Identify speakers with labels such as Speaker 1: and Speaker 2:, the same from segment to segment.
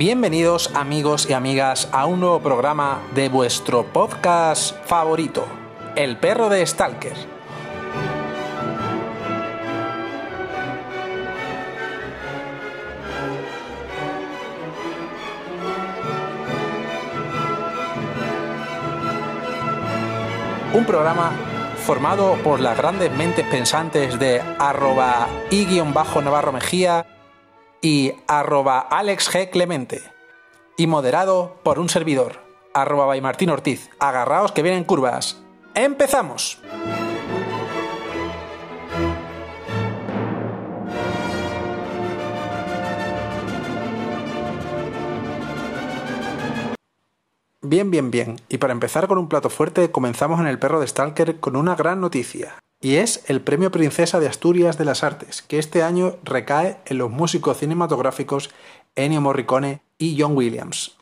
Speaker 1: Bienvenidos amigos y amigas a un nuevo programa de vuestro podcast favorito, El perro de Stalker. Un programa formado por las grandes mentes pensantes de arroba y-navarro mejía y arroba Alex G. Clemente. Y moderado por un servidor, arroba Martín Ortiz. Agarraos que vienen curvas. ¡Empezamos! Bien, bien, bien. Y para empezar con un plato fuerte, comenzamos en el perro de Stalker con una gran noticia. Y es el Premio Princesa de Asturias de las Artes, que este año recae en los músicos cinematográficos Ennio Morricone y John Williams.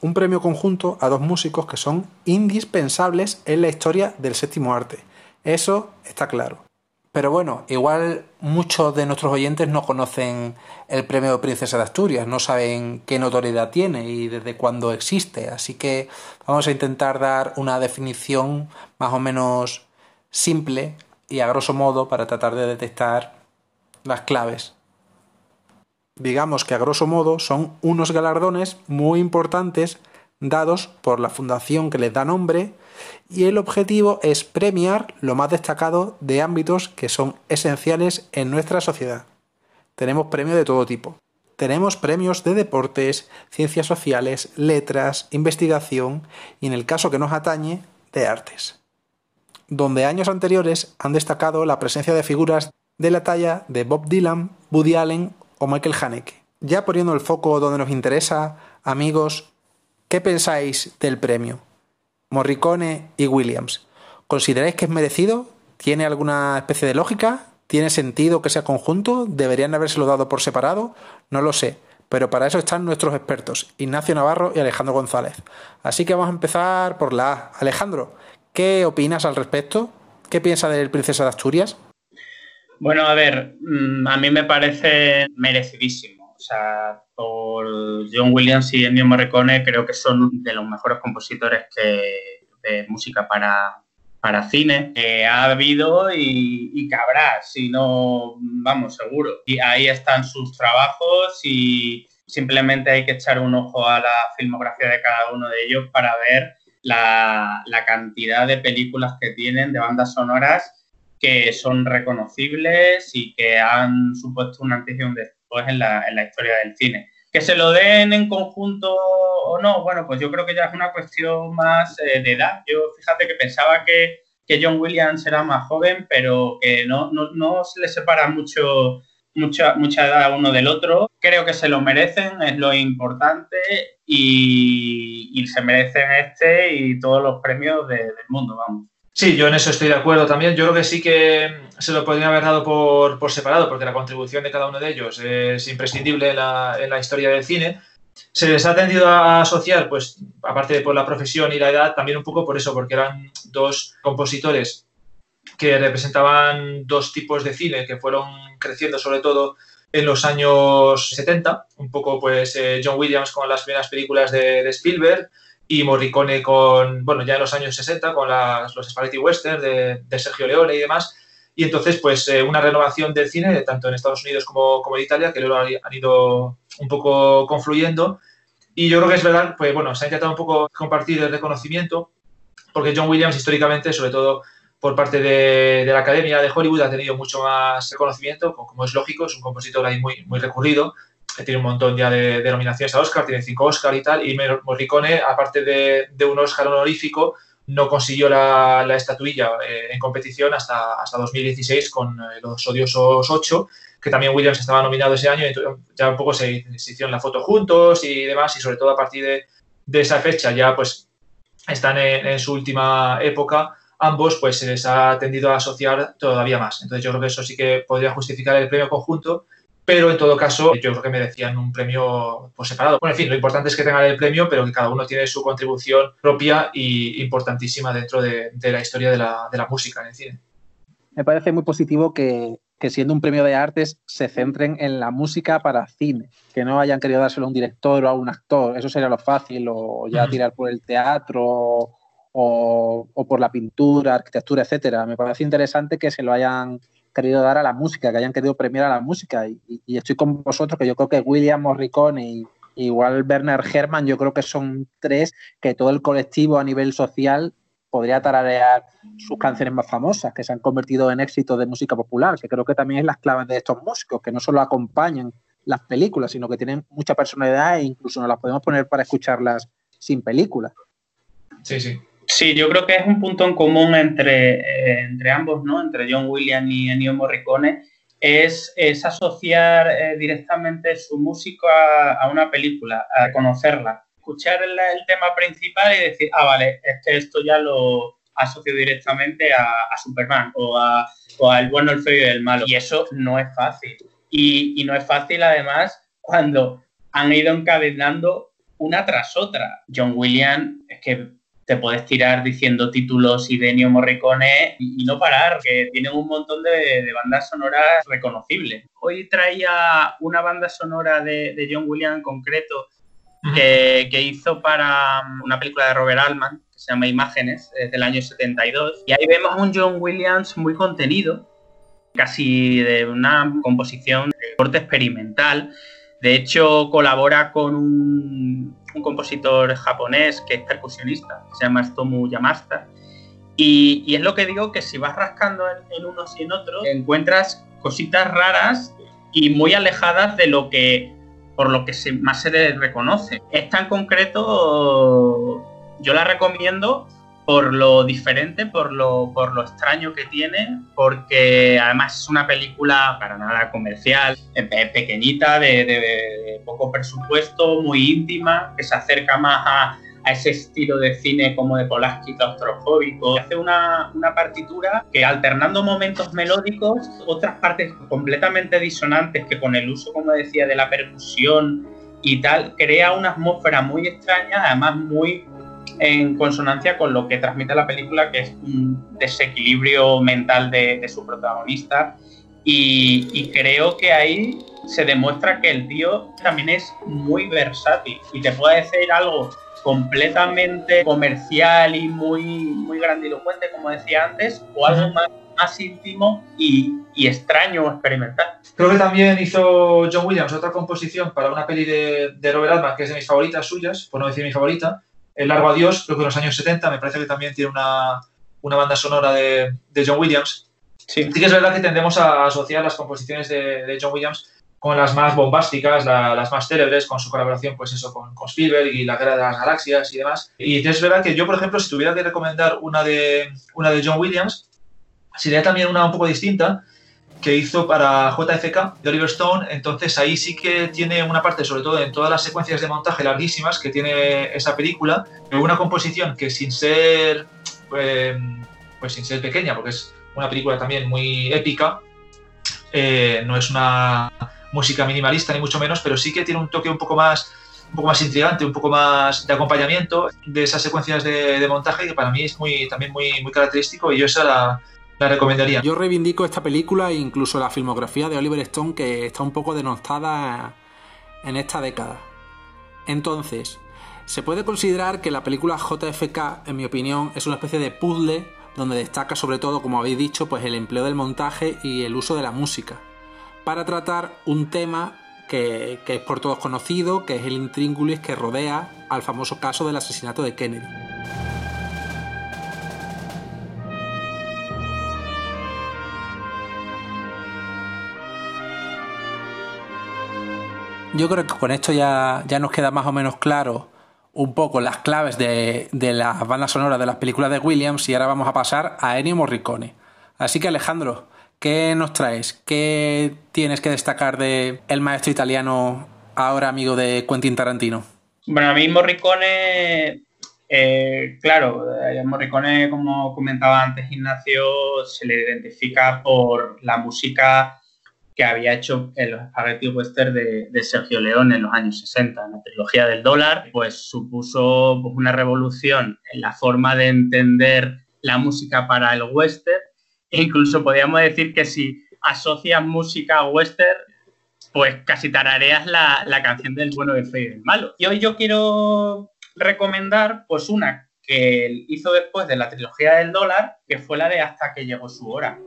Speaker 1: Un premio conjunto a dos músicos que son indispensables en la historia del séptimo arte. Eso está claro. Pero bueno, igual muchos de nuestros oyentes no conocen el premio Princesa de Asturias, no saben qué notoriedad tiene y desde cuándo existe, así que vamos a intentar dar una definición más o menos simple y a grosso modo para tratar de detectar las claves. Digamos que a grosso modo son unos galardones muy importantes dados por la fundación que les da nombre y el objetivo es premiar lo más destacado de ámbitos que son esenciales en nuestra sociedad. Tenemos premios de todo tipo. Tenemos premios de deportes, ciencias sociales, letras, investigación y en el caso que nos atañe, de artes. Donde años anteriores han destacado la presencia de figuras de la talla de Bob Dylan, Woody Allen o Michael Haneke. Ya poniendo el foco donde nos interesa, amigos, ¿qué pensáis del premio? Morricone y Williams. ¿Consideráis que es merecido? ¿Tiene alguna especie de lógica? ¿Tiene sentido que sea conjunto? ¿Deberían habérselo dado por separado? No lo sé, pero para eso están nuestros expertos, Ignacio Navarro y Alejandro González. Así que vamos a empezar por la A. Alejandro, ¿qué opinas al respecto? ¿Qué piensa del Princesa de Asturias?
Speaker 2: Bueno, a ver, mm, a mí me parece merecidísimo. O sea, por John Williams y Ennio Morricone creo que son de los mejores compositores que, de música para, para cine que ha habido y, y, que habrá, si no, vamos, seguro. Y ahí están sus trabajos y simplemente hay que echar un ojo a la filmografía de cada uno de ellos para ver la, la cantidad de películas que tienen, de bandas sonoras que son reconocibles y que han supuesto un antes y un después en la, en la historia del cine. Que se lo den en conjunto o no, bueno, pues yo creo que ya es una cuestión más eh, de edad. Yo fíjate que pensaba que, que, John Williams era más joven, pero que no, no, no se le separa mucho, mucha, mucha edad uno del otro. Creo que se lo merecen, es lo importante, y, y se merecen este y todos los premios de, del mundo, vamos.
Speaker 3: Sí, yo en eso estoy de acuerdo también. Yo creo que sí que se lo podría haber dado por, por separado, porque la contribución de cada uno de ellos es imprescindible en la, en la, historia del cine. Se les ha tendido a asociar, pues, aparte de por la profesión y la edad, también un poco por eso, porque eran dos compositores que representaban dos tipos de cine que fueron creciendo sobre todo en los años 70, un poco pues eh, John Williams con las primeras películas de, de Spielberg, y Morricone con, bueno, ya en los años 60 con las, los Spaghetti Western de, de, Sergio Leone y demás. Y entonces, pues eh, una renovación del cine, tanto en Estados Unidos como, como en Italia, que luego han ido un poco confluyendo. Y yo creo que es verdad, pues bueno, se ha intentado un poco compartir el reconocimiento, porque John Williams históricamente, sobre todo por parte de, de la Academia de Hollywood, ha tenido mucho más reconocimiento, como es lógico, es un compositor ahí muy, muy recurrido, tiene un montón ya de, de, nominaciones a Oscar, tiene cinco Oscar y tal, y Morricone, aparte de, de un Oscar honorífico, no consiguió la, la estatuilla eh, en competición hasta, hasta 2016 con eh, Los Odiosos 8, que también Williams estaba nominado ese año, y ya un poco se, se hicieron la foto juntos y demás, y sobre todo a partir de, de esa fecha ya pues están en, en, su última época, ambos pues se les ha tendido a asociar todavía más. Entonces yo creo que eso sí que podría justificar el premio conjunto, pero en todo caso yo creo que merecían un premio por separado. Bueno, en fin, lo importante es que tengan el premio, pero que cada uno tiene su contribución propia y importantísima dentro de, de la historia de la, de la, música en el cine.
Speaker 4: Me parece muy positivo que que siendo un premio de artes se centren en la música para cine, que no hayan querido dárselo a un director o a un actor, eso sería lo fácil, o ya tirar por el teatro o, por la pintura, arquitectura, etcétera. Me parece interesante que se lo hayan querido dar a la música, que hayan querido premiar a la música. Y, estoy con vosotros, que yo creo que William Morricone y igual Werner Herrmann, yo creo que son tres que todo el colectivo a nivel social podría tararear sus canciones más famosas, que se han convertido en éxitos de música popular, que creo que también es las claves de estos músicos, que no solo acompañan las películas, sino que tienen mucha personalidad e incluso nos las podemos poner para escucharlas sin película.
Speaker 3: Sí, sí.
Speaker 2: Sí, yo creo que es un punto en común entre, eh, entre ambos, ¿no? Entre John Williams y Ennio Morricone, es, asociar eh, directamente su música a, una película, a conocerla escuchar el, tema principal y decir, ah, vale, es que esto ya lo asocio directamente a, Superman o, a, o al bueno, el feo y el malo. Y eso no es fácil. Y, no es fácil además cuando han ido encadenando una tras otra. John Williams, es que te puedes tirar diciendo títulos y de Ennio Morricone y, no parar, que tienen un montón de, bandas sonoras reconocibles. Hoy traía una banda sonora de, de John Williams en concreto que, hizo para um, una película de Robert Altman que se llama Imágenes, del año 72. Y ahí vemos un John Williams muy contenido, casi de una composición de corte experimental. De hecho, colabora con un, compositor japonés que es percusionista, que se llama Stomu Yamasta. Y, es lo que digo, que si vas rascando en, unos y en otros, encuentras cositas raras y muy alejadas de lo que por lo que más se reconoce. Esta en concreto yo la recomiendo por lo diferente, por lo, por lo extraño que tiene, porque además es una película para nada comercial, pequeñita, de poco presupuesto, muy íntima, que se acerca más a, ese estilo de cine como de Polaski claustrofóbico. Hace una, una, partitura que alternando momentos melódicos, otras partes completamente disonantes que con el uso, como decía, de la percusión y tal, crea una atmósfera muy extraña, además muy en consonancia con lo que transmite la película, que es un desequilibrio mental de, de su protagonista. Y, y, creo que ahí se demuestra que el tío también es muy versátil y te puede decir algo completamente comercial y muy, muy grandilocuente, como decía antes, o algo más, más íntimo y, y, extraño experimental.
Speaker 3: Creo que también hizo John Williams otra composición para una peli de, de Robert Altman, que es de mis favoritas suyas, por no decir mi favorita, El Largo Adiós, creo que en los años 70, me parece que también tiene una, una banda sonora de, de John Williams. Sí. sí. que es verdad que tendemos a asociar las composiciones de, de John Williams con las más bombásticas, las más célebres, con su colaboración, pues eso, con, con, Spielberg y la Guerra de las Galaxias y demás. Y es verdad que yo, por ejemplo, si tuviera que recomendar una de, una de John Williams, sería también una un poco distinta, que hizo para JFK de Oliver Stone. Entonces ahí sí que tiene una parte, sobre todo en todas las secuencias de montaje larguísimas que tiene esa película, una composición que sin ser, pues, pues sin ser pequeña, porque es una película también muy épica, eh, no es una música minimalista ni mucho menos, pero sí que tiene un toque un poco más un poco más intrigante, un poco más de acompañamiento de esas secuencias de, montaje que para mí es muy también muy, muy característico y esa la recomendaría.
Speaker 1: Yo reivindico esta película e incluso la filmografía de Oliver Stone que está un poco denostada en esta década. Entonces, se puede considerar que la película JFK, en mi opinión, es una especie de puzzle donde destaca sobre todo, como habéis dicho, pues el empleo del montaje y el uso de la música para tratar un tema que, es por todos conocido, que es el intríngulis que rodea al famoso caso del asesinato de Kennedy. Yo creo que con esto ya, ya nos queda más o menos claro un poco las claves de, de las bandas sonoras de las películas de Williams y ahora vamos a pasar a Ennio Morricone. Así que Alejandro, ¿Qué nos traes? ¿Qué tienes que destacar de el maestro italiano ahora amigo de Quentin Tarantino?
Speaker 2: Bueno, a mí Morricone, eh, claro, eh, Morricone, como comentaba antes Ignacio, se le identifica por la música que había hecho en los Western de, de, Sergio León en los años 60, en la trilogía del dólar, pues supuso pues, una revolución en la forma de entender la música para el western e incluso podríamos decir que si asocias música western, pues casi tarareas la, la canción del bueno, del feo y del malo. Y hoy yo quiero recomendar pues una que hizo después de la trilogía del dólar, que fue la de Hasta que llegó su hora.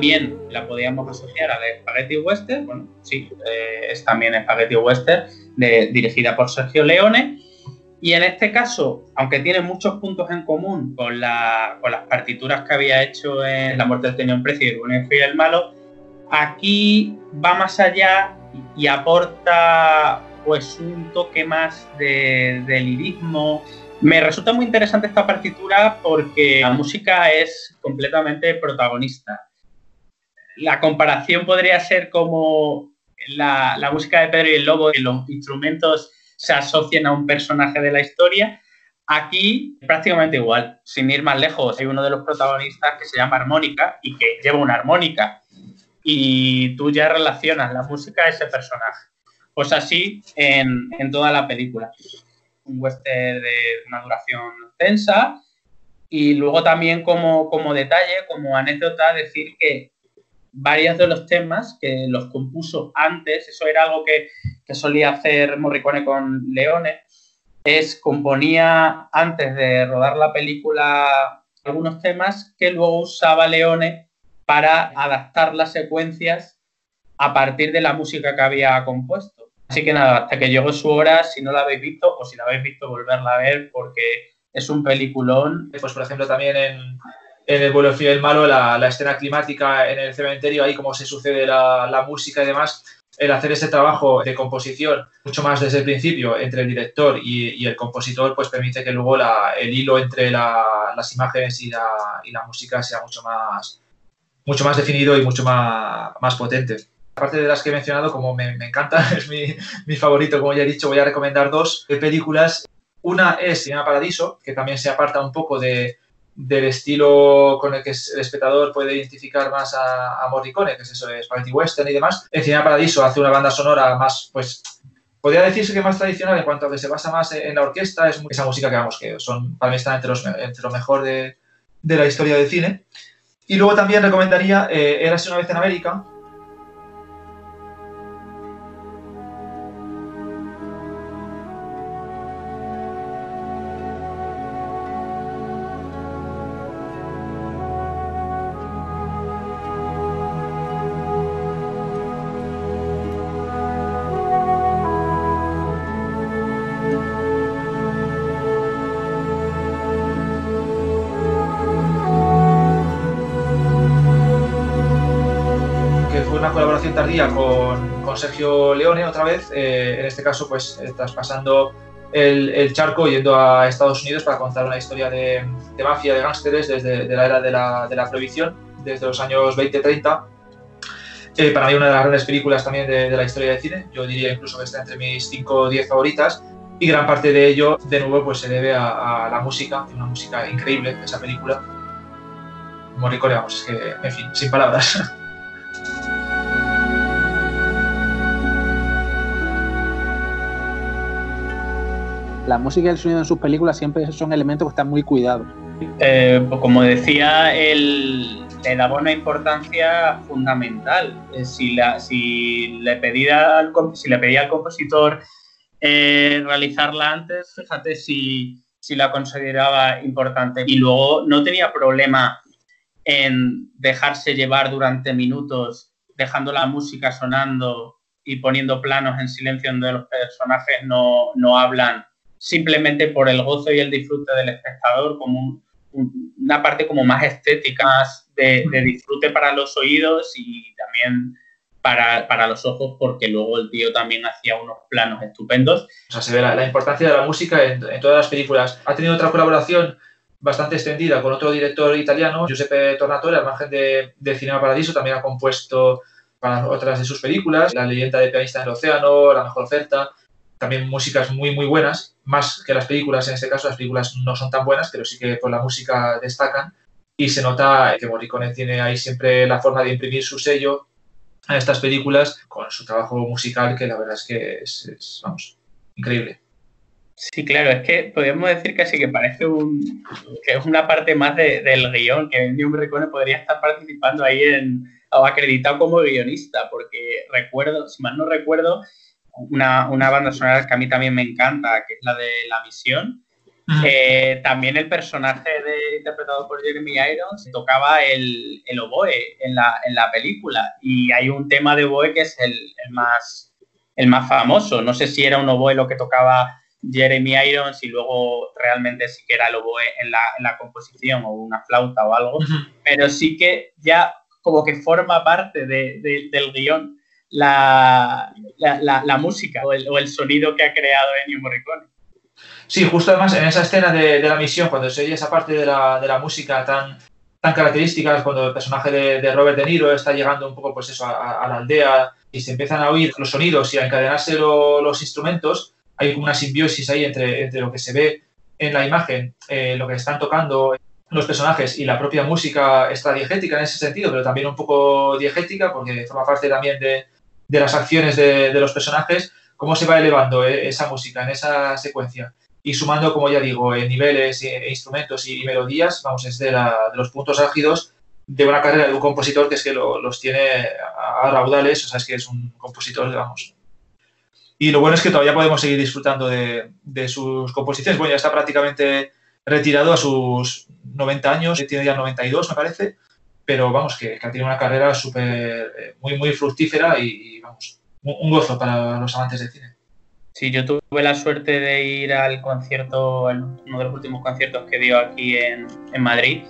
Speaker 2: También la podíamos asociar a la Spaghetti Western, bueno, sí, eh, es también Spaghetti Western, dirigida por Sergio Leone. Y en este caso, aunque tiene muchos puntos en común con, las partituras que había hecho en La muerte tenía un precio y el y el malo, aquí va más allá y aporta pues un toque más de, de lirismo. Me resulta muy interesante esta partitura porque la música es completamente protagonista la comparación podría ser como la, música de Pedro y el Lobo, que los instrumentos se asocian a un personaje de la historia. Aquí prácticamente igual, sin ir más lejos, hay uno de los protagonistas que se llama armónica y que lleva una armónica y tú ya relacionas la música a ese personaje. Pues así en, toda la película. Un western de una duración tensa y luego también como, como detalle, como anécdota, decir que varios de los temas que los compuso antes, eso era algo que, solía hacer Morricone con Leone, es componía antes de rodar la película algunos temas que luego usaba Leone para adaptar las secuencias a partir de la música que había compuesto. Así que nada, hasta que llegó su hora, si no la habéis visto o si la habéis visto, volverla a ver porque es un peliculón.
Speaker 3: Pues por ejemplo también en, en el vuelo fiel malo, la, escena climática en el cementerio, ahí cómo se sucede la, música y demás, el hacer ese trabajo de composición mucho más desde el principio entre el director y, el compositor, pues permite que luego el hilo entre las imágenes y la, música sea mucho más, mucho más definido y mucho más, más potente. Aparte de las que he mencionado, como me, encanta, es mi, mi, favorito, como ya he dicho, voy a recomendar dos películas. Una es Cinema Paradiso, que también se aparta un poco de, del estilo con el que el espectador puede identificar más a, a Morricone, que es eso de Spaghetti Western y demás. En Cinema Paradiso hace una banda sonora más, pues, podría decirse que más tradicional en cuanto a que se basa más en la orquesta, es esa música que vamos, que son, para mí está entre, los, entre lo mejor de, de, la historia del cine. Y luego también recomendaría eh, Érase una vez en América, con, con Sergio Leone otra vez, eh, en este caso pues eh, traspasando el, el, charco yendo a Estados Unidos para contar una historia de, de mafia, de gángsteres desde la era de la, de la, prohibición, desde los años 20-30. Eh, para mí una de las grandes películas también de, de, la historia del cine, yo diría incluso que está entre mis 5 o 10 favoritas y gran parte de ello de nuevo pues se debe a, a la música, una música increíble de esa película. Morricone, vamos, es que, en fin, sin palabras.
Speaker 4: la música y el sonido en sus películas siempre son elementos que están muy cuidados.
Speaker 2: Eh, como decía, el, le daba una importancia fundamental. Eh, si, la, si, le pedía al, si le pedía al compositor eh, realizarla antes, fíjate si, si la consideraba importante. Y luego no tenía problema en dejarse llevar durante minutos, dejando la música sonando y poniendo planos en silencio donde los personajes no, no hablan simplemente por el gozo y el disfrute del espectador, como una parte como más estética, más de, disfrute para los oídos y también para, los ojos, porque luego el tío también hacía unos planos estupendos.
Speaker 3: O sea, se ve la, importancia de la música en, todas las películas. Ha tenido otra colaboración bastante extendida con otro director italiano, Giuseppe Tornatore, al margen de, de Cinema Paradiso, también ha compuesto para otras de sus películas, La leyenda de pianista en el océano, La mejor oferta, también músicas muy, muy buenas, más que las películas en este caso. Las películas no son tan buenas, pero sí que por la música destacan. Y se nota que Morricone tiene ahí siempre la forma de imprimir su sello a estas películas con su trabajo musical, que la verdad es que es, vamos, increíble.
Speaker 2: Sí, claro, es que podríamos decir casi que parece un, que es una parte más del guion, que Ennio Morricone podría estar participando ahí en, o acreditado como guionista, porque recuerdo, si mal no recuerdo, una, banda sonora que a mí también me encanta, que es la de La Misión. Eh, también el personaje de, interpretado por Jeremy Irons tocaba el, oboe en la, película. Y hay un tema de oboe que es el, más, el más famoso. No sé si era un oboe lo que tocaba Jeremy Irons y luego realmente sí que era el oboe en la, composición o una flauta o algo, pero sí que ya como que forma parte del guion la, la, música o el, sonido que ha creado Ennio Morricone.
Speaker 3: Sí, justo además en esa escena de, la misión, cuando se oye esa parte de la, música tan, tan característica, cuando el personaje de, Robert De Niro está llegando un poco pues eso, a, la aldea y se empiezan a oír los sonidos y a encadenarse los instrumentos, hay como una simbiosis ahí entre, entre lo que se ve en la imagen, eh, lo que están tocando los personajes y la propia música está diegética en ese sentido, pero también un poco diegética porque forma parte también de, de las acciones de, los personajes, cómo se va elevando eh, esa música en esa secuencia y sumando, como ya digo, en niveles, e, instrumentos y, melodías, vamos, es de, los puntos álgidos de una carrera de un compositor que es que los tiene a, raudales, o sea, es que es un compositor, digamos. Y lo bueno es que todavía podemos seguir disfrutando de, de sus composiciones. Bueno, ya está prácticamente retirado a sus 90 años, tiene ya 92, me parece, pero vamos, que, ha tenido una carrera súper, eh, muy, muy fructífera y, vamos, un, gozo para los amantes del cine.
Speaker 2: Sí, yo tuve la suerte de ir al concierto, uno de los últimos conciertos que dio aquí en, Madrid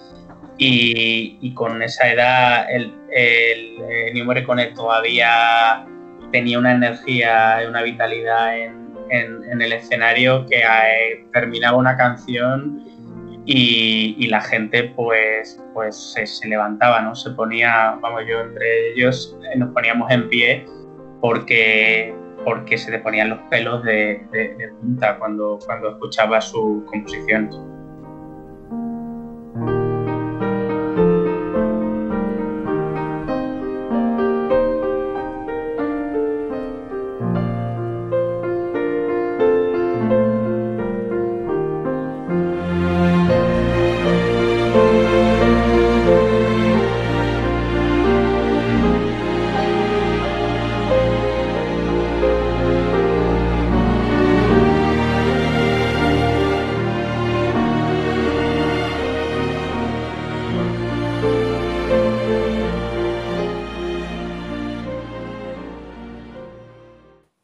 Speaker 2: y, con esa edad el, el, el todavía tenía una energía, y una vitalidad en, en, el escenario que eh, terminaba una canción y, la gente pues, pues se, levantaba, ¿no? Se ponía, vamos, yo entre ellos eh, nos poníamos en pie porque, porque se te ponían los pelos de, de, punta cuando, cuando escuchaba sus composiciones.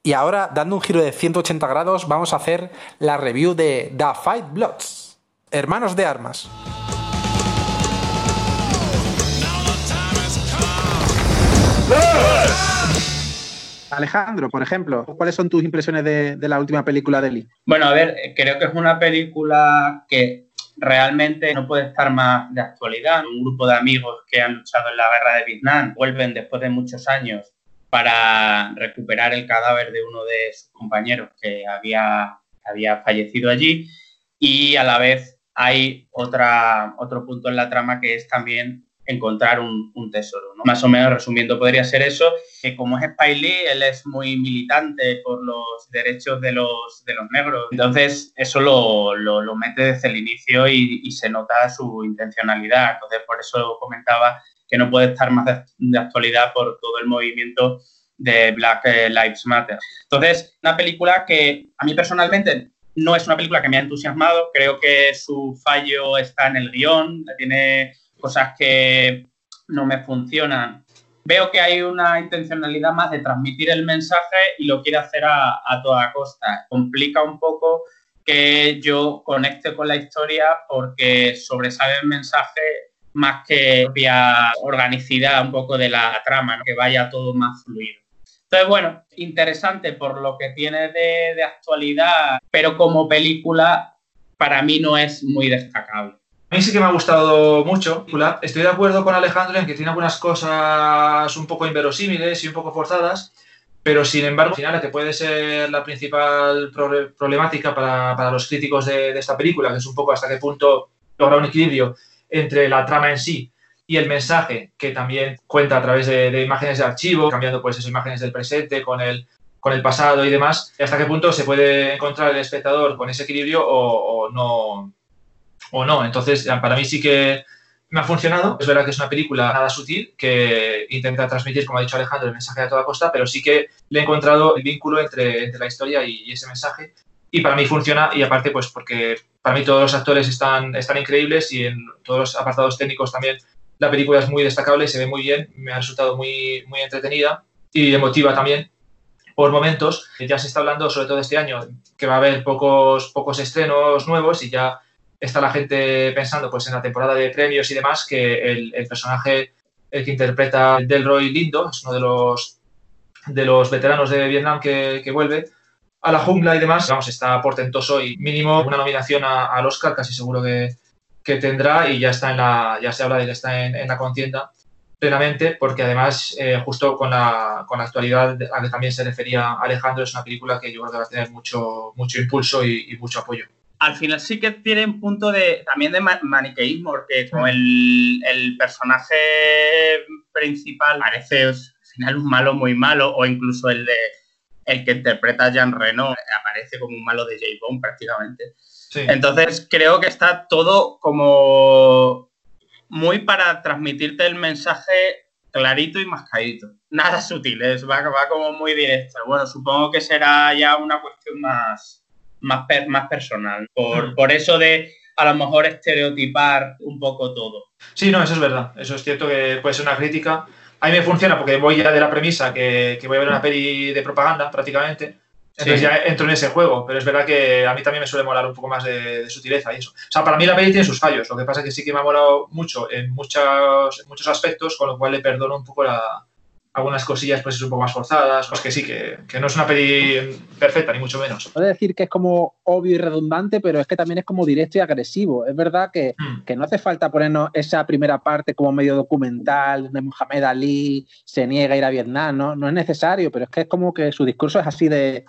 Speaker 1: Y ahora, dando un giro de 180 grados, vamos a hacer la review de The Fight Bloods, Hermanos de Armas.
Speaker 4: Alejandro, por ejemplo, ¿cuáles son tus impresiones de, la última película de Lee?
Speaker 2: Bueno, a ver, creo que es una película que realmente no puede estar más de actualidad. Un grupo de amigos que han luchado en la guerra de Vietnam vuelven después de muchos años para recuperar el cadáver de uno de sus compañeros que había, había fallecido allí y a la vez hay otra, otro punto en la trama que es también encontrar un, tesoro. ¿no? Más o menos resumiendo, podría ser eso, que como es Spike Lee, él es muy militante por los derechos de los, de los negros. Entonces, eso lo, lo, mete desde el inicio y, y, se nota su intencionalidad. Entonces, por eso comentaba que no puede estar más de, actualidad por todo el movimiento de Black eh, Lives Matter. Entonces, una película que a mí personalmente no es una película que me ha entusiasmado, creo que su fallo está en el guion, tiene cosas que no me funcionan. Veo que hay una intencionalidad más de transmitir el mensaje y lo quiere hacer a, a toda costa. Complica un poco que yo conecte con la historia porque sobresale el mensaje más que propia organicidad un poco de la trama, que vaya todo más fluido. Entonces, bueno, interesante por lo que tiene de, actualidad, pero como película para mí no es muy destacable.
Speaker 3: A mí sí que me ha gustado mucho. Estoy de acuerdo con Alejandro en que tiene algunas cosas un poco inverosímiles y un poco forzadas, pero sin embargo, al final, la que puede ser la principal problemática para, los críticos de, esta película, que es un poco hasta qué punto logra un equilibrio entre la trama en sí y el mensaje, que también cuenta a través de, imágenes de archivo, cambiando pues esas imágenes del presente con el, con el pasado y demás, hasta qué punto se puede encontrar el espectador con ese equilibrio o, no. O no. Entonces, para mí sí que me ha funcionado. Es verdad que es una película nada sutil que intenta transmitir, como ha dicho Alejandro, el mensaje a toda costa, pero sí que le he encontrado el vínculo entre, entre la historia y, ese mensaje. Y para mí funciona, y aparte, pues porque para mí todos los actores están, están increíbles y en todos los apartados técnicos también la película es muy destacable, se ve muy bien, me ha resultado muy, muy entretenida y emotiva también por momentos. Ya se está hablando, sobre todo este año, que va a haber pocos, pocos estrenos nuevos y ya está la gente pensando pues en la temporada de premios y demás que el, personaje el que interpreta Delroy Lindo es uno de los de los veteranos de Vietnam que, vuelve a la jungla y demás vamos está portentoso y mínimo una nominación al Oscar casi seguro que, tendrá y ya está en la ya se habla de que está en, la contienda plenamente porque además eh, justo con la, con la actualidad a que también se refería Alejandro es una película que yo creo que va a tener mucho mucho impulso y mucho apoyo.
Speaker 2: Al final sí que tiene un punto de también de maniqueísmo, porque como el, personaje principal parece al final un malo muy malo, o incluso el de el que interpreta a Jean Reno aparece como un malo de J. Bond prácticamente. Entonces creo que está todo como muy para transmitirte el mensaje clarito y mascadito. Nada sutil, va, va como muy directo. Bueno, supongo que será ya una cuestión más, más, más personal, por, por eso de a lo mejor estereotipar un poco todo.
Speaker 3: Sí, no, eso es verdad. Eso es cierto que puede ser una crítica. A mí me funciona porque voy ya de la premisa que, que voy a ver una peli de propaganda prácticamente. Entonces ya entro en ese juego, pero es verdad que a mí también me suele molar un poco más de, sutileza y eso. O sea, para mí la peli tiene sus fallos, lo que pasa es que sí que me ha molado mucho en, muchos, en muchos aspectos, con lo cual le perdono un poco la, algunas cosillas pues un poco más forzadas, pues que sí, que, no es una peli perfecta, ni mucho menos.
Speaker 4: Puede decir que es como obvio y redundante, pero es que también es como directo y agresivo. Es verdad que, hmm. que no hace falta ponernos esa primera parte como medio documental de Mohamed Ali se niega a ir a Vietnam, ¿no? No es necesario, pero es que es como que su discurso es así de,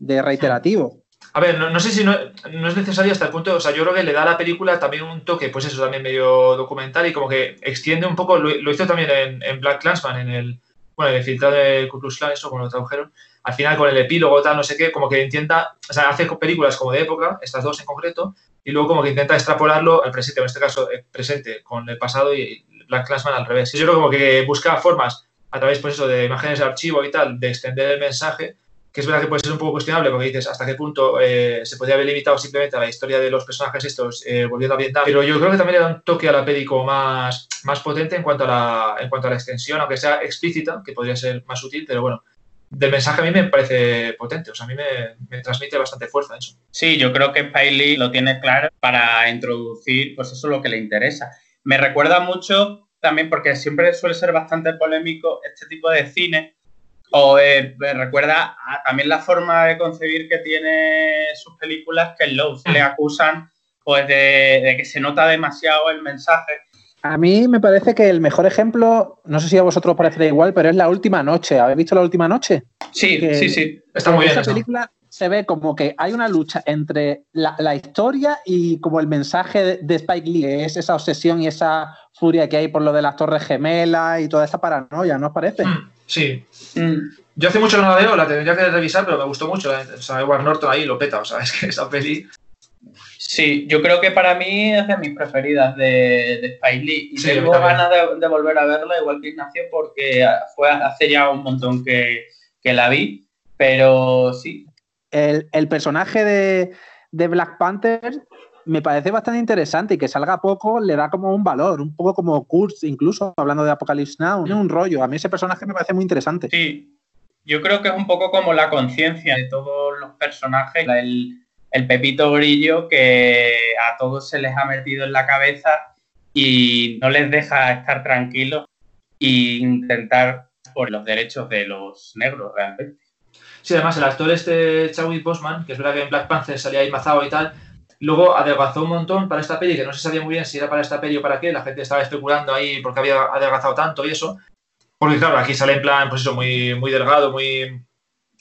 Speaker 4: reiterativo.
Speaker 3: A ver, no, sé si no, es necesario hasta el punto, o sea, yo creo que le da a la película también un toque, pues eso, también medio documental y como que extiende un poco, lo, hizo también en, en Black Clansman, en el, bueno, el filtrado de Ku eso como lo tradujeron, al final con el epílogo, tal, no sé qué, como que intenta, o sea, hace películas como de época, estas dos en concreto, y luego como que intenta extrapolarlo al presente, en este caso el presente con el pasado y Black Clansman al revés. Yo creo como que busca formas a través, pues eso, de imágenes de archivo y tal, de extender el mensaje que es verdad que puede ser un poco cuestionable porque dices hasta qué punto eh, se podría haber limitado simplemente a la historia de los personajes estos eh, volviendo a Vietnam, pero yo creo que también le da un toque a la peli como más, más potente en cuanto, a la, en cuanto a la extensión, aunque sea explícita, que podría ser más útil, pero bueno, del mensaje a mí me parece potente, o sea, a mí me, me transmite bastante fuerza eso.
Speaker 2: Sí, yo creo que Spiley lo tiene claro para introducir, pues eso es lo que le interesa. Me recuerda mucho también porque siempre suele ser bastante polémico este tipo de cine, o eh, me recuerda también la forma de concebir que tiene sus películas, que en Lowe le acusan pues de, que se nota demasiado el mensaje.
Speaker 4: A mí me parece que el mejor ejemplo, no sé si a vosotros os parecerá igual, pero es La Última Noche. ¿Habéis visto La Última Noche?
Speaker 2: Sí, sí, sí.
Speaker 3: Está muy bien.
Speaker 4: Esa película se ve como que hay una lucha entre la, historia y como el mensaje de, Spike Lee, es esa obsesión y esa furia que hay por lo de las Torres Gemelas y toda esa paranoia, ¿no os parece? Mm.
Speaker 3: Sí. Mm. Yo hace mucho que no la veo, la tendría que revisar, pero me gustó mucho. O sea, Edward Norton ahí lo peta, o sea, es que esa peli.
Speaker 2: Sí, yo creo que para mí es de mis preferidas de, de Spike Lee. Y tengo ganas de, volver a verla, igual que Ignacio, porque fue hace ya un montón que, la vi. Pero sí.
Speaker 4: El, personaje de, de Black Panther me parece bastante interesante y que salga poco le da como un valor, un poco como Kurtz, incluso hablando de Apocalypse Now, un rollo. A mí ese personaje me parece muy interesante.
Speaker 2: Sí, yo creo que es un poco como la conciencia de todos los personajes, el, el pepito grillo que a todos se les ha metido en la cabeza y no les deja estar tranquilos e intentar por los derechos de los negros realmente.
Speaker 3: Sí, además el actor este Chadwick Boseman, que es verdad que en Black Panther salía ahí mazado y tal, Luego adelgazó un montón para esta peli, que no se sabía muy bien si era para esta peli o para qué. La gente estaba especulando ahí porque había adelgazado tanto y eso. Porque claro, aquí sale en plan, pues eso, muy, muy delgado, muy,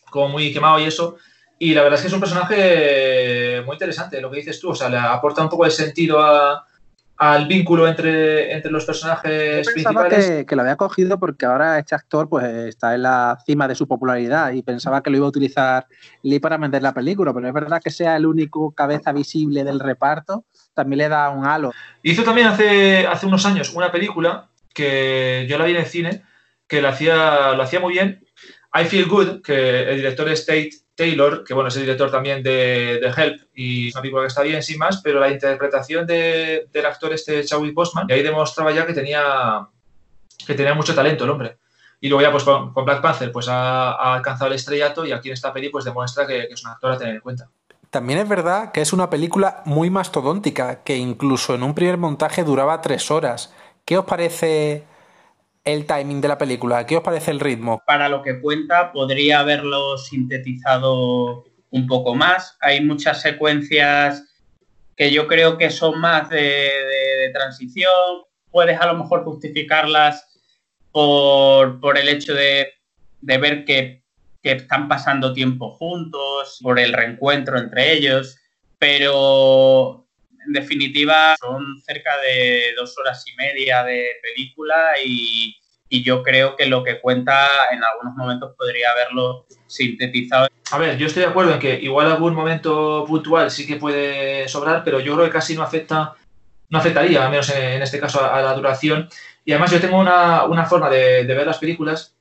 Speaker 3: como muy quemado y eso. Y la verdad es que es un personaje muy interesante, lo que dices tú, o sea, le aporta un poco de sentido a, al vínculo entre, entre los personajes
Speaker 4: Yo
Speaker 3: principales.
Speaker 4: Que, que, lo había cogido porque ahora este actor pues está en la cima de su popularidad y pensaba que lo iba a utilizar Lee para vender la película, pero es verdad que sea el único cabeza visible del reparto, también le da un halo.
Speaker 3: Hizo también hace, hace unos años una película que yo la vi en el cine, que lo hacía, lo hacía muy bien. I Feel Good, que el director es Tate Taylor, que bueno, es el director también de, Help y es una película que está bien sin más, pero la interpretación de, del actor este Chadwick Boseman, y ahí demostraba ya que tenía, que tenía mucho talento el hombre. Y luego ya pues con, Black Panther pues ha, ha, alcanzado el estrellato y aquí en esta peli pues demuestra que, que es un actor a tener en cuenta.
Speaker 1: También es verdad que es una película muy mastodóntica, que incluso en un primer montaje duraba tres horas. ¿Qué os parece el timing de la película? ¿Qué os parece el ritmo?
Speaker 2: Para lo que cuenta, podría haberlo sintetizado un poco más. Hay muchas secuencias que yo creo que son más de, transición. Puedes a lo mejor justificarlas por, por el hecho de, ver que, están pasando tiempo juntos, por el reencuentro entre ellos, pero en definitiva son cerca de dos horas y media de película y, yo creo que lo que cuenta en algunos momentos podría haberlo sintetizado.
Speaker 3: A ver, yo estoy de acuerdo en que igual algún momento puntual sí que puede sobrar, pero yo creo que casi no afecta, no afectaría, al menos en, este caso, a, la duración. Y además yo tengo una, una forma de, ver las películas,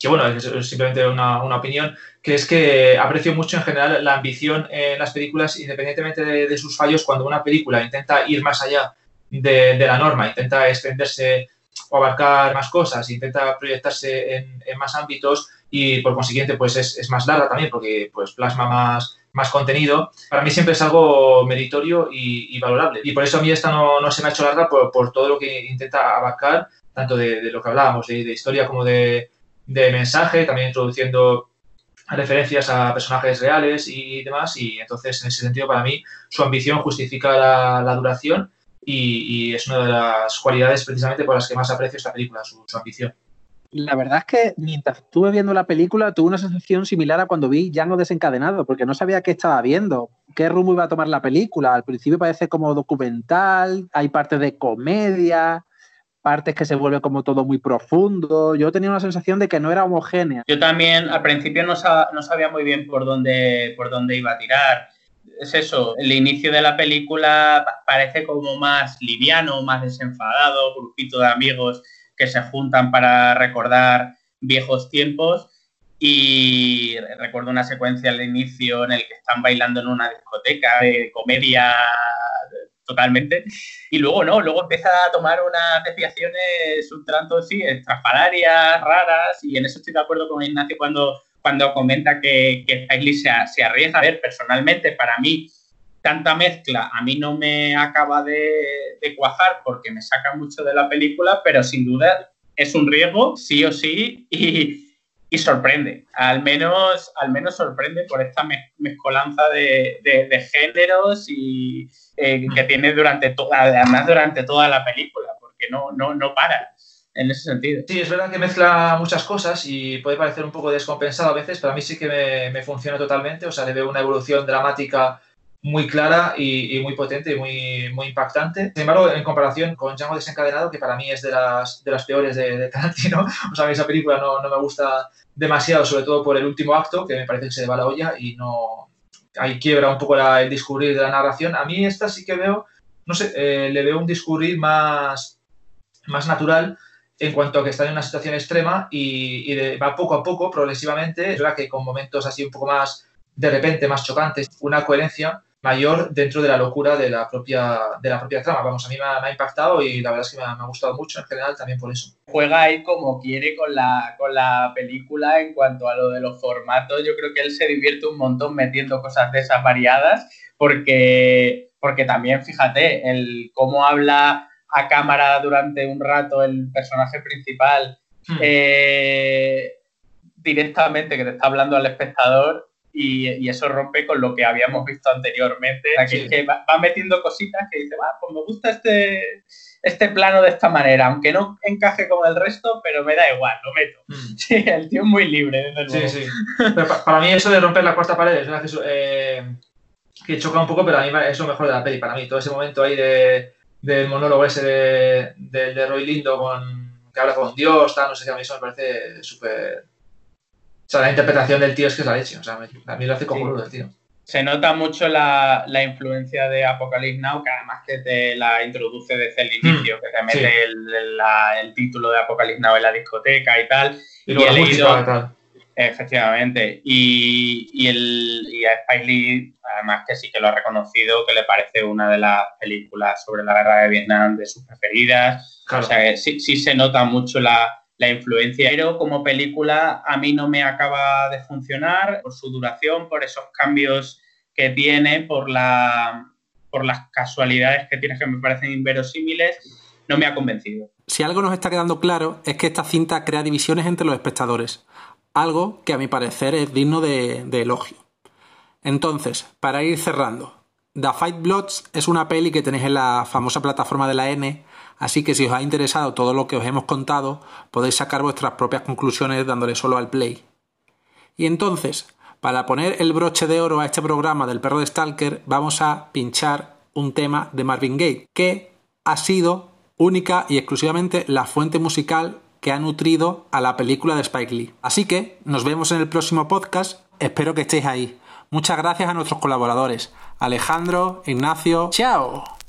Speaker 3: que bueno, es simplemente una, una, opinión, que es que aprecio mucho en general la ambición en las películas, independientemente de, de sus fallos, cuando una película intenta ir más allá de, de la norma, intenta extenderse o abarcar más cosas, intenta proyectarse en, en, más ámbitos y por consiguiente pues es, es, más larga también porque pues plasma más, más contenido, para mí siempre es algo meritorio y, y valorable. Y por eso a mí esta no, no, se me ha hecho larga por, por todo lo que intenta abarcar, tanto de, de lo que hablábamos, de, de historia como de, de, mensaje, también introduciendo referencias a personajes reales y demás. Y entonces, en ese sentido, para mí, su ambición justifica la, la duración y, y, es una de las cualidades precisamente por las que más aprecio esta película, su, su, ambición.
Speaker 4: La verdad es que mientras estuve viendo la película tuve una sensación similar a cuando vi Django desencadenado, porque no sabía qué estaba viendo, qué rumbo iba a tomar la película. Al principio parece como documental, hay partes de comedia, partes que se vuelve como todo muy profundo. Yo tenía una sensación de que no era homogénea.
Speaker 2: Yo también al principio no, sab no sabía muy bien por dónde, por dónde iba a tirar es eso, el inicio de la película parece como más liviano, más desenfadado, grupito de amigos que se juntan para recordar viejos tiempos y recuerdo una secuencia al inicio en el que están bailando en una discoteca de comedia totalmente y luego no, luego empieza a tomar unas desviaciones un tanto sí, estrafalarias, raras y en eso estoy de acuerdo con Ignacio cuando cuando comenta que, que Spike se, se, arriesga. A ver, personalmente, para mí, tanta mezcla a mí no me acaba de, de, cuajar porque me saca mucho de la película, pero sin duda es un riesgo, sí o sí, y, y sorprende. Al menos, al menos sorprende por esta mezcolanza de, de, de géneros y eh, que tiene durante toda, además durante toda la película, porque no, no, no para en ese sentido.
Speaker 3: Sí, es verdad que mezcla muchas cosas y puede parecer un poco descompensado a veces, pero a mí sí que me, me funciona totalmente, o sea, le veo una evolución dramática muy clara y, y, muy potente y muy, muy impactante. Sin embargo, en comparación con Django desencadenado, que para mí es de las, de las peores de, de Tarantino, o sea, a mí esa película no, no, me gusta demasiado, sobre todo por el último acto, que me parece que se le va la olla y no... Ahí quiebra un poco la, el discurrir de la narración. A mí esta sí que veo, no sé, eh, le veo un discurrir más, más natural, en cuanto a que está en una situación extrema y, y de, va poco a poco, progresivamente. Es verdad que con momentos así un poco más, de repente, más chocantes, una coherencia mayor dentro de la locura de la propia, de la propia trama. Vamos, a mí me ha, me ha impactado y la verdad es que me ha, me ha, gustado mucho en general también por eso.
Speaker 2: Juega ahí como quiere con la, con la película en cuanto a lo de los formatos. Yo creo que él se divierte un montón metiendo cosas de esas variadas porque, porque también, fíjate, el cómo habla a cámara durante un rato el personaje principal hmm. eh, directamente que te está hablando al espectador y, eso rompe con lo que habíamos visto anteriormente. que, va, metiendo cositas que dice, va, pues me gusta este, este plano de esta manera, aunque no encaje con el resto, pero me da igual, lo meto. Mm. Sí, el tío es muy libre, desde
Speaker 3: Sí, sí. para, mí eso de romper la cuarta pared es una eh, que choca un poco, pero a mí es lo mejor de la peli. Para mí, todo ese momento ahí de, del monólogo ese de, de, Roy Lindo con, que habla con Dios, tal, no sé qué, a mí eso me parece súper o sea, la interpretación del tío es que es la leche. O sea, a mí lo hace como sí. el tío.
Speaker 2: Se nota mucho la, influencia de Apocalypse Now, que además que te la introduce desde el inicio, mm, que te mete el, título de Apocalypse Now en la discoteca y tal.
Speaker 3: Y, luego la música, tal.
Speaker 2: Efectivamente. Y, el, y a Spike Lee, además que sí que lo ha reconocido, que le parece una de las películas sobre la guerra de Vietnam de sus preferidas. O sea, que sí, sí se nota mucho la, la influencia. Pero como película a mí no me acaba de funcionar por su duración, por esos cambios que tiene, por, la, por las casualidades que tiene que me parecen inverosímiles, no me ha convencido.
Speaker 1: Si algo nos está quedando claro es que esta cinta crea divisiones entre los espectadores, algo que a mi parecer es digno de, de elogio. Entonces, para ir cerrando, The Fight Bloods es una peli que tenéis en la famosa plataforma de la N Así que si os ha interesado todo lo que os hemos contado, podéis sacar vuestras propias conclusiones dándole solo al play. Y entonces, para poner el broche de oro a este programa del perro de Stalker, vamos a pinchar un tema de Marvin Gaye, que ha sido única y exclusivamente la fuente musical que ha nutrido a la película de Spike Lee. Así que nos vemos en el próximo podcast, espero que estéis ahí. Muchas gracias a nuestros colaboradores, Alejandro, Ignacio, chao.